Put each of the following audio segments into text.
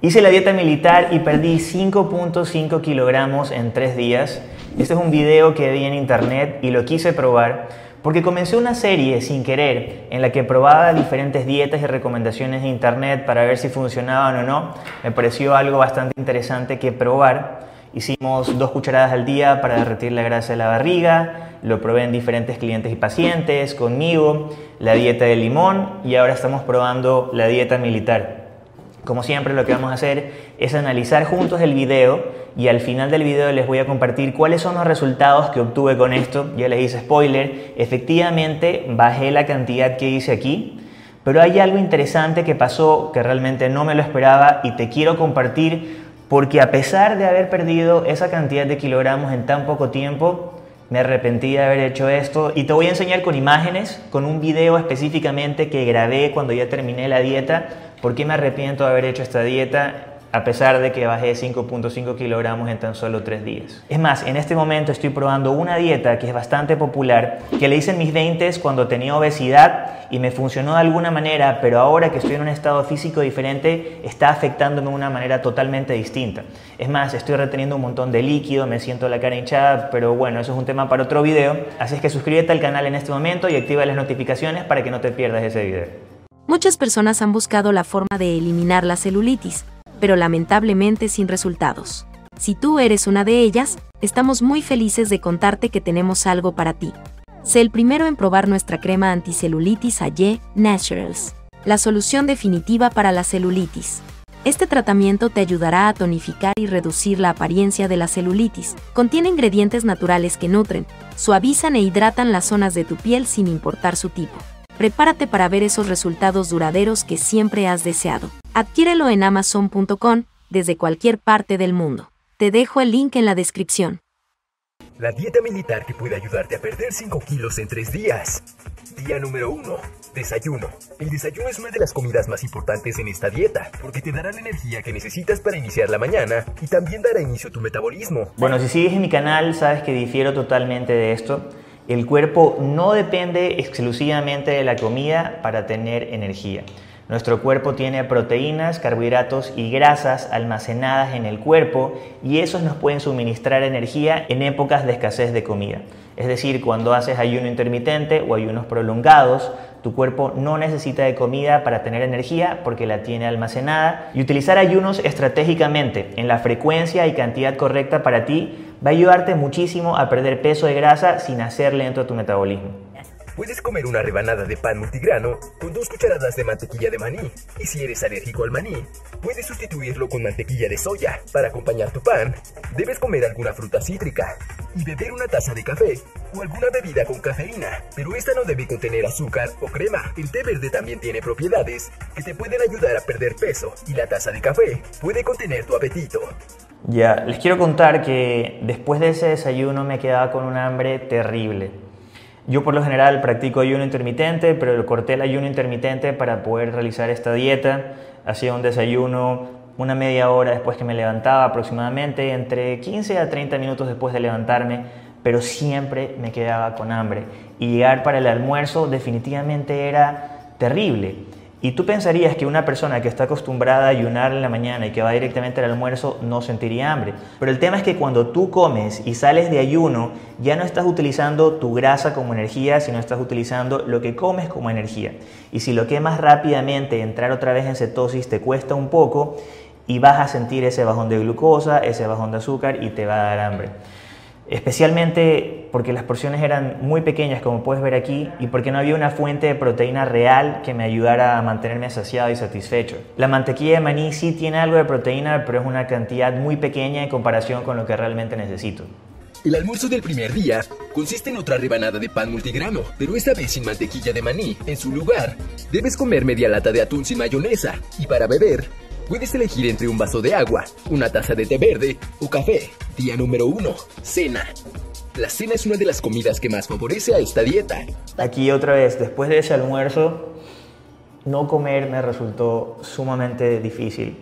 Hice la dieta militar y perdí 5.5 kilogramos en 3 días. Este es un video que vi en internet y lo quise probar porque comencé una serie sin querer en la que probaba diferentes dietas y recomendaciones de internet para ver si funcionaban o no. Me pareció algo bastante interesante que probar. Hicimos dos cucharadas al día para derretir la grasa de la barriga, lo probé en diferentes clientes y pacientes, conmigo, la dieta de limón y ahora estamos probando la dieta militar. Como siempre lo que vamos a hacer es analizar juntos el video y al final del video les voy a compartir cuáles son los resultados que obtuve con esto. Ya les hice spoiler, efectivamente bajé la cantidad que hice aquí, pero hay algo interesante que pasó que realmente no me lo esperaba y te quiero compartir porque a pesar de haber perdido esa cantidad de kilogramos en tan poco tiempo, me arrepentí de haber hecho esto. Y te voy a enseñar con imágenes, con un video específicamente que grabé cuando ya terminé la dieta ¿Por qué me arrepiento de haber hecho esta dieta a pesar de que bajé 5.5 kilogramos en tan solo 3 días? Es más, en este momento estoy probando una dieta que es bastante popular, que le hice en mis 20 cuando tenía obesidad y me funcionó de alguna manera, pero ahora que estoy en un estado físico diferente, está afectándome de una manera totalmente distinta. Es más, estoy reteniendo un montón de líquido, me siento la cara hinchada, pero bueno, eso es un tema para otro video. Así es que suscríbete al canal en este momento y activa las notificaciones para que no te pierdas ese video. Muchas personas han buscado la forma de eliminar la celulitis, pero lamentablemente sin resultados. Si tú eres una de ellas, estamos muy felices de contarte que tenemos algo para ti. Sé el primero en probar nuestra crema anticelulitis AYE Naturals, la solución definitiva para la celulitis. Este tratamiento te ayudará a tonificar y reducir la apariencia de la celulitis. Contiene ingredientes naturales que nutren, suavizan e hidratan las zonas de tu piel sin importar su tipo prepárate para ver esos resultados duraderos que siempre has deseado. Adquiérelo en amazon.com desde cualquier parte del mundo. Te dejo el link en la descripción. La dieta militar que puede ayudarte a perder 5 kilos en 3 días. Día número 1. Desayuno. El desayuno es una de las comidas más importantes en esta dieta, porque te dará la energía que necesitas para iniciar la mañana y también dará inicio a tu metabolismo. Bueno, si sigues en mi canal, sabes que difiero totalmente de esto. El cuerpo no depende exclusivamente de la comida para tener energía. Nuestro cuerpo tiene proteínas, carbohidratos y grasas almacenadas en el cuerpo y esos nos pueden suministrar energía en épocas de escasez de comida. Es decir, cuando haces ayuno intermitente o ayunos prolongados, tu cuerpo no necesita de comida para tener energía porque la tiene almacenada y utilizar ayunos estratégicamente en la frecuencia y cantidad correcta para ti va a ayudarte muchísimo a perder peso de grasa sin hacer lento tu metabolismo. Puedes comer una rebanada de pan multigrano con dos cucharadas de mantequilla de maní. Y si eres alérgico al maní, puedes sustituirlo con mantequilla de soya. Para acompañar tu pan, debes comer alguna fruta cítrica y beber una taza de café o alguna bebida con cafeína. Pero esta no debe contener azúcar o crema. El té verde también tiene propiedades que te pueden ayudar a perder peso y la taza de café puede contener tu apetito. Ya, les quiero contar que después de ese desayuno me quedaba con un hambre terrible. Yo por lo general practico ayuno intermitente, pero corté el ayuno intermitente para poder realizar esta dieta. Hacía un desayuno una media hora después que me levantaba aproximadamente, entre 15 a 30 minutos después de levantarme, pero siempre me quedaba con hambre. Y llegar para el almuerzo definitivamente era terrible. Y tú pensarías que una persona que está acostumbrada a ayunar en la mañana y que va directamente al almuerzo no sentiría hambre. Pero el tema es que cuando tú comes y sales de ayuno, ya no estás utilizando tu grasa como energía, sino estás utilizando lo que comes como energía. Y si lo quemas rápidamente, entrar otra vez en cetosis te cuesta un poco y vas a sentir ese bajón de glucosa, ese bajón de azúcar y te va a dar hambre especialmente porque las porciones eran muy pequeñas, como puedes ver aquí, y porque no había una fuente de proteína real que me ayudara a mantenerme saciado y satisfecho. La mantequilla de maní sí tiene algo de proteína, pero es una cantidad muy pequeña en comparación con lo que realmente necesito. El almuerzo del primer día consiste en otra rebanada de pan multigrano, pero esta vez sin mantequilla de maní. En su lugar, debes comer media lata de atún sin mayonesa. Y para beber, Puedes elegir entre un vaso de agua, una taza de té verde o café. Día número 1. Cena. La cena es una de las comidas que más favorece a esta dieta. Aquí otra vez, después de ese almuerzo, no comer me resultó sumamente difícil.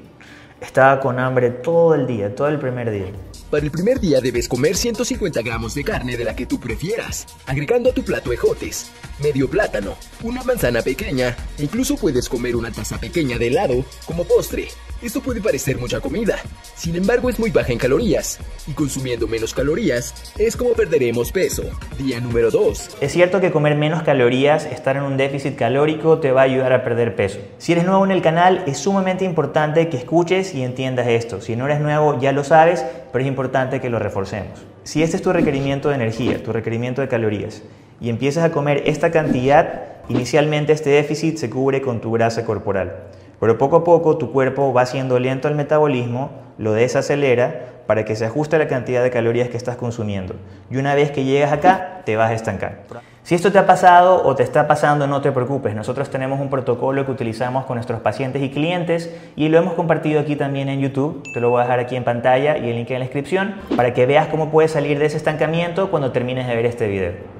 Estaba con hambre todo el día, todo el primer día. Para el primer día debes comer 150 gramos de carne de la que tú prefieras, agregando a tu plato ejotes, medio plátano, una manzana pequeña, incluso puedes comer una taza pequeña de helado como postre. Esto puede parecer mucha comida, sin embargo es muy baja en calorías, y consumiendo menos calorías es como perderemos peso. Día número 2. Es cierto que comer menos calorías, estar en un déficit calórico, te va a ayudar a perder peso. Si eres nuevo en el canal, es sumamente importante que escuches y entiendas esto. Si no eres nuevo, ya lo sabes, pero es importante que lo reforcemos. Si este es tu requerimiento de energía, tu requerimiento de calorías, y empiezas a comer esta cantidad, inicialmente este déficit se cubre con tu grasa corporal. Pero poco a poco tu cuerpo va haciendo lento el metabolismo, lo desacelera para que se ajuste la cantidad de calorías que estás consumiendo. Y una vez que llegas acá, te vas a estancar. Si esto te ha pasado o te está pasando, no te preocupes. Nosotros tenemos un protocolo que utilizamos con nuestros pacientes y clientes y lo hemos compartido aquí también en YouTube. Te lo voy a dejar aquí en pantalla y el link en la descripción para que veas cómo puedes salir de ese estancamiento cuando termines de ver este video.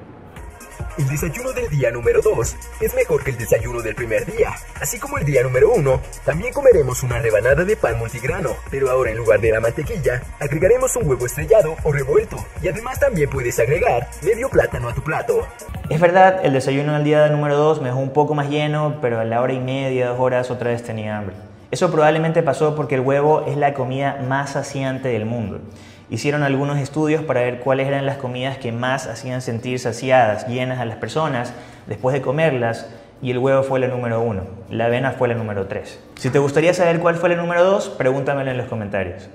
El desayuno del día número 2 es mejor que el desayuno del primer día. Así como el día número 1, también comeremos una rebanada de pan multigrano, pero ahora en lugar de la mantequilla, agregaremos un huevo estrellado o revuelto. Y además también puedes agregar medio plátano a tu plato. Es verdad, el desayuno del día número 2 me dejó un poco más lleno, pero a la hora y media, dos horas, otra vez tenía hambre. Eso probablemente pasó porque el huevo es la comida más saciante del mundo. Hicieron algunos estudios para ver cuáles eran las comidas que más hacían sentir saciadas, llenas a las personas después de comerlas y el huevo fue la número uno, la avena fue la número tres. Si te gustaría saber cuál fue la número dos, pregúntamelo en los comentarios.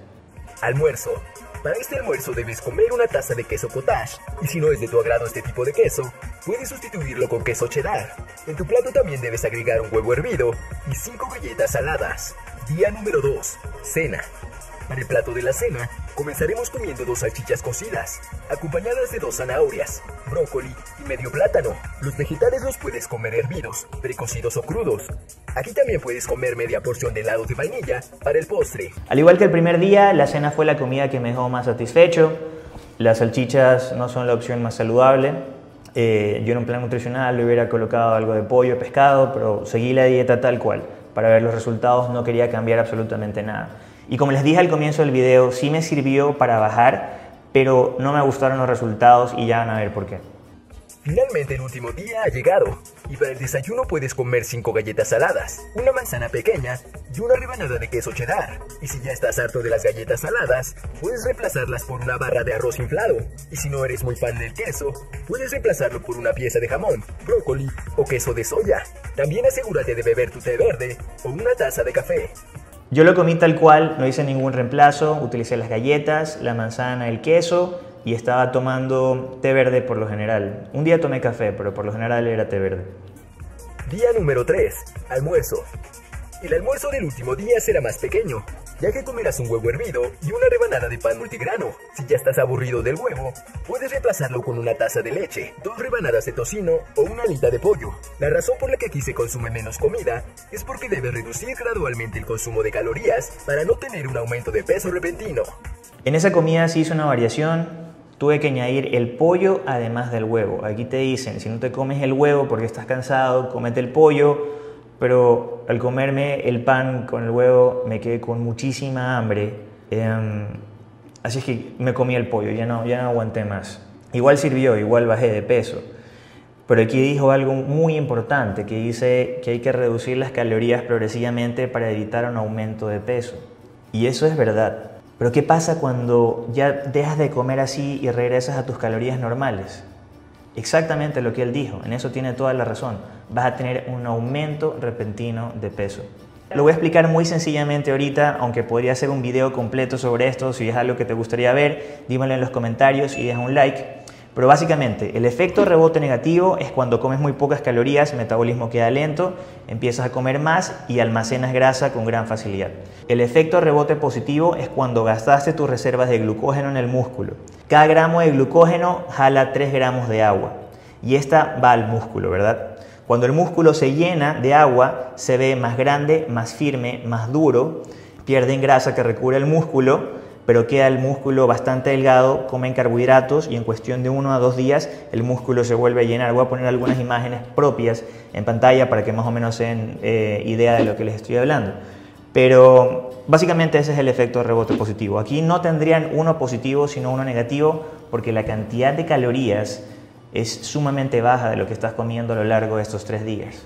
Almuerzo. Para este almuerzo debes comer una taza de queso cottage y si no es de tu agrado este tipo de queso, puedes sustituirlo con queso cheddar. En tu plato también debes agregar un huevo hervido y cinco galletas saladas. Día número 2. Cena. Para el plato de la cena, comenzaremos comiendo dos salchichas cocidas, acompañadas de dos zanahorias, brócoli y medio plátano. Los vegetales los puedes comer hervidos, precocidos o crudos. Aquí también puedes comer media porción de helado de vainilla para el postre. Al igual que el primer día, la cena fue la comida que me dejó más satisfecho. Las salchichas no son la opción más saludable. Eh, yo en un plan nutricional le hubiera colocado algo de pollo, pescado, pero seguí la dieta tal cual. Para ver los resultados no quería cambiar absolutamente nada. Y como les dije al comienzo del video, sí me sirvió para bajar, pero no me gustaron los resultados y ya van a ver por qué. Finalmente el último día ha llegado y para el desayuno puedes comer 5 galletas saladas, una manzana pequeña y una rebanada de queso cheddar. Y si ya estás harto de las galletas saladas, puedes reemplazarlas por una barra de arroz inflado. Y si no eres muy fan del queso, puedes reemplazarlo por una pieza de jamón, brócoli o queso de soya. También asegúrate de beber tu té verde o una taza de café. Yo lo comí tal cual, no hice ningún reemplazo, utilicé las galletas, la manzana, el queso y estaba tomando té verde por lo general. Un día tomé café, pero por lo general era té verde. Día número 3. Almuerzo. El almuerzo del último día será más pequeño, ya que comerás un huevo hervido y una rebanada de pan multigrano. Si ya estás aburrido del huevo, puedes reemplazarlo con una taza de leche, dos rebanadas de tocino o una alita de pollo. La razón por la que aquí se consume menos comida es porque debes reducir gradualmente el consumo de calorías para no tener un aumento de peso repentino. En esa comida se hizo una variación. Tuve que añadir el pollo además del huevo. Aquí te dicen, si no te comes el huevo porque estás cansado, comete el pollo pero al comerme el pan con el huevo me quedé con muchísima hambre. Em, así es que me comí el pollo, ya no, ya no aguanté más. Igual sirvió, igual bajé de peso. Pero aquí dijo algo muy importante, que dice que hay que reducir las calorías progresivamente para evitar un aumento de peso. Y eso es verdad. Pero ¿qué pasa cuando ya dejas de comer así y regresas a tus calorías normales? Exactamente lo que él dijo, en eso tiene toda la razón. Vas a tener un aumento repentino de peso. Lo voy a explicar muy sencillamente ahorita, aunque podría hacer un video completo sobre esto. Si es algo que te gustaría ver, dímelo en los comentarios y deja un like. Pero básicamente, el efecto rebote negativo es cuando comes muy pocas calorías, metabolismo queda lento, empiezas a comer más y almacenas grasa con gran facilidad. El efecto rebote positivo es cuando gastaste tus reservas de glucógeno en el músculo. Cada gramo de glucógeno jala 3 gramos de agua y esta va al músculo, ¿verdad? Cuando el músculo se llena de agua, se ve más grande, más firme, más duro, pierden grasa que recubre el músculo pero queda el músculo bastante delgado, comen carbohidratos y en cuestión de uno a dos días el músculo se vuelve a llenar. Voy a poner algunas imágenes propias en pantalla para que más o menos se den eh, idea de lo que les estoy hablando. Pero básicamente ese es el efecto de rebote positivo. Aquí no tendrían uno positivo sino uno negativo porque la cantidad de calorías es sumamente baja de lo que estás comiendo a lo largo de estos tres días.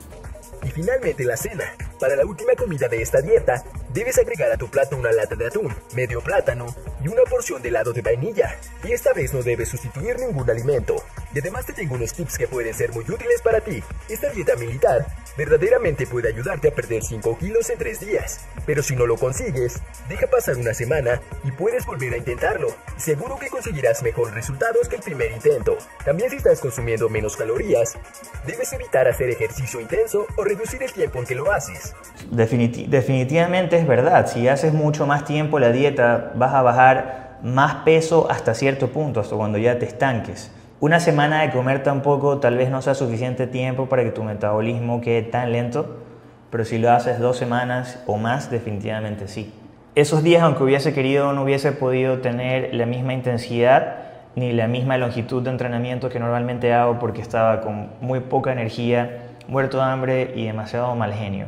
Y finalmente la cena. Para la última comida de esta dieta, debes agregar a tu plato una lata de atún, medio plátano y una porción de helado de vainilla. Y esta vez no debes sustituir ningún alimento. Y además te tengo unos tips que pueden ser muy útiles para ti. Esta dieta militar verdaderamente puede ayudarte a perder 5 kilos en 3 días. Pero si no lo consigues, deja pasar una semana y puedes volver a intentarlo. Seguro que conseguirás mejores resultados que el primer intento. También si estás consumiendo menos calorías, debes evitar hacer ejercicio intenso o reducir el tiempo en que lo haces. definitivamente es verdad, si haces mucho más tiempo la dieta vas a bajar más peso hasta cierto punto, hasta cuando ya te estanques. Una semana de comer tampoco tal vez no sea suficiente tiempo para que tu metabolismo quede tan lento, pero si lo haces dos semanas o más, definitivamente sí. Esos días, aunque hubiese querido, no hubiese podido tener la misma intensidad ni la misma longitud de entrenamiento que normalmente hago porque estaba con muy poca energía, muerto de hambre y demasiado mal genio.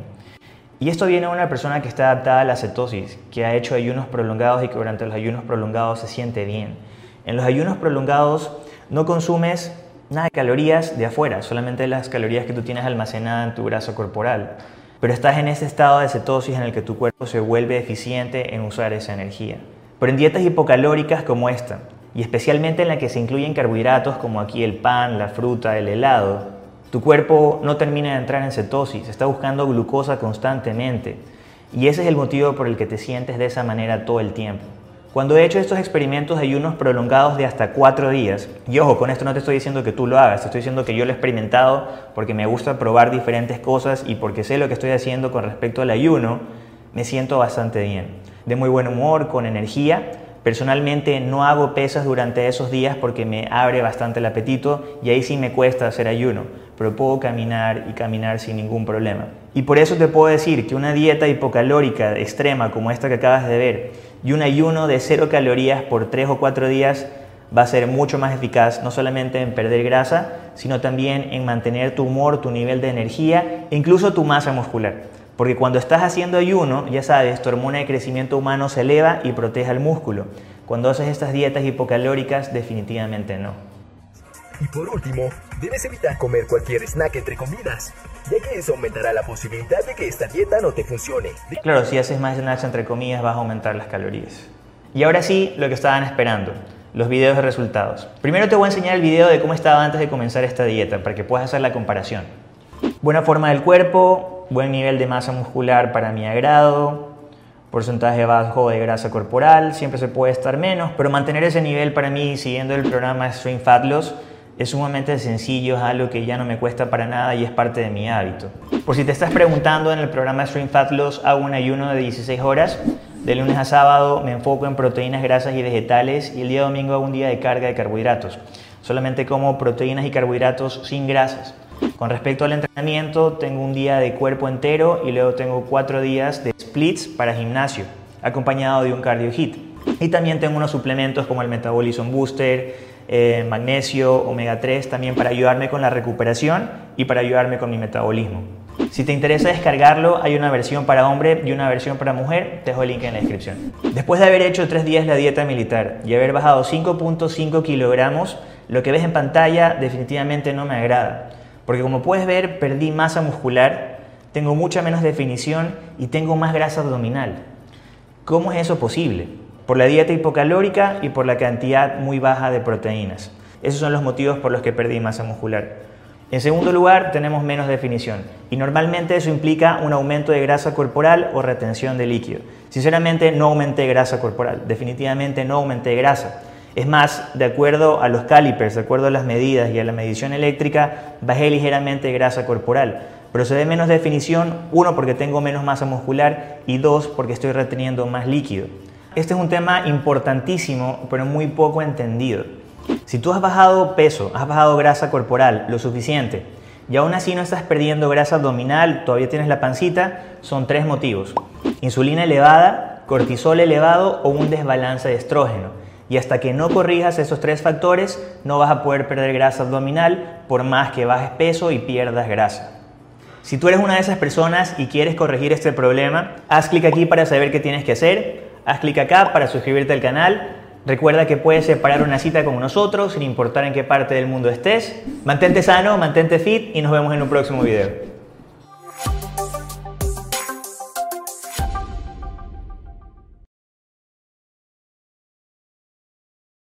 Y esto viene de una persona que está adaptada a la cetosis, que ha hecho ayunos prolongados y que durante los ayunos prolongados se siente bien. En los ayunos prolongados no consumes nada de calorías de afuera, solamente las calorías que tú tienes almacenadas en tu grasa corporal. Pero estás en ese estado de cetosis en el que tu cuerpo se vuelve eficiente en usar esa energía. Pero en dietas hipocalóricas como esta, y especialmente en la que se incluyen carbohidratos como aquí el pan, la fruta, el helado, tu cuerpo no termina de entrar en cetosis, está buscando glucosa constantemente. Y ese es el motivo por el que te sientes de esa manera todo el tiempo. Cuando he hecho estos experimentos de ayunos prolongados de hasta cuatro días, y ojo, con esto no te estoy diciendo que tú lo hagas, te estoy diciendo que yo lo he experimentado porque me gusta probar diferentes cosas y porque sé lo que estoy haciendo con respecto al ayuno, me siento bastante bien. De muy buen humor, con energía, Personalmente no hago pesas durante esos días porque me abre bastante el apetito y ahí sí me cuesta hacer ayuno, pero puedo caminar y caminar sin ningún problema. Y por eso te puedo decir que una dieta hipocalórica extrema como esta que acabas de ver y un ayuno de cero calorías por tres o cuatro días va a ser mucho más eficaz no solamente en perder grasa, sino también en mantener tu humor, tu nivel de energía incluso tu masa muscular. Porque cuando estás haciendo ayuno, ya sabes, tu hormona de crecimiento humano se eleva y protege al músculo. Cuando haces estas dietas hipocalóricas, definitivamente no. Y por último, debes evitar comer cualquier snack entre comidas, ya que eso aumentará la posibilidad de que esta dieta no te funcione. Claro, si haces más snacks entre comidas vas a aumentar las calorías. Y ahora sí, lo que estaban esperando, los videos de resultados. Primero te voy a enseñar el video de cómo estaba antes de comenzar esta dieta, para que puedas hacer la comparación. Buena forma del cuerpo, buen nivel de masa muscular para mi agrado, porcentaje bajo de grasa corporal, siempre se puede estar menos, pero mantener ese nivel para mí siguiendo el programa Stream Fat Loss es sumamente sencillo, es algo que ya no me cuesta para nada y es parte de mi hábito. Por si te estás preguntando, en el programa Stream Fat Loss hago un ayuno de 16 horas. De lunes a sábado me enfoco en proteínas, grasas y vegetales y el día domingo hago un día de carga de carbohidratos. Solamente como proteínas y carbohidratos sin grasas. Con respecto al entrenamiento, tengo un día de cuerpo entero y luego tengo cuatro días de splits para gimnasio, acompañado de un cardio hit. Y también tengo unos suplementos como el Metabolism Booster, eh, magnesio, omega 3, también para ayudarme con la recuperación y para ayudarme con mi metabolismo. Si te interesa descargarlo, hay una versión para hombre y una versión para mujer, te dejo el link en la descripción. Después de haber hecho tres días la dieta militar y haber bajado 5.5 kilogramos, lo que ves en pantalla definitivamente no me agrada. Porque como puedes ver, perdí masa muscular, tengo mucha menos definición y tengo más grasa abdominal. ¿Cómo es eso posible? Por la dieta hipocalórica y por la cantidad muy baja de proteínas. Esos son los motivos por los que perdí masa muscular. En segundo lugar, tenemos menos definición y normalmente eso implica un aumento de grasa corporal o retención de líquido. Sinceramente no aumenté grasa corporal, definitivamente no aumenté grasa. Es más, de acuerdo a los calipers, de acuerdo a las medidas y a la medición eléctrica, bajé ligeramente grasa corporal. Pero se menos definición, uno, porque tengo menos masa muscular y dos, porque estoy reteniendo más líquido. Este es un tema importantísimo, pero muy poco entendido. Si tú has bajado peso, has bajado grasa corporal lo suficiente y aún así no estás perdiendo grasa abdominal, todavía tienes la pancita, son tres motivos. Insulina elevada, cortisol elevado o un desbalance de estrógeno. Y hasta que no corrijas esos tres factores, no vas a poder perder grasa abdominal por más que bajes peso y pierdas grasa. Si tú eres una de esas personas y quieres corregir este problema, haz clic aquí para saber qué tienes que hacer, haz clic acá para suscribirte al canal, recuerda que puedes separar una cita con nosotros sin importar en qué parte del mundo estés, mantente sano, mantente fit y nos vemos en un próximo video.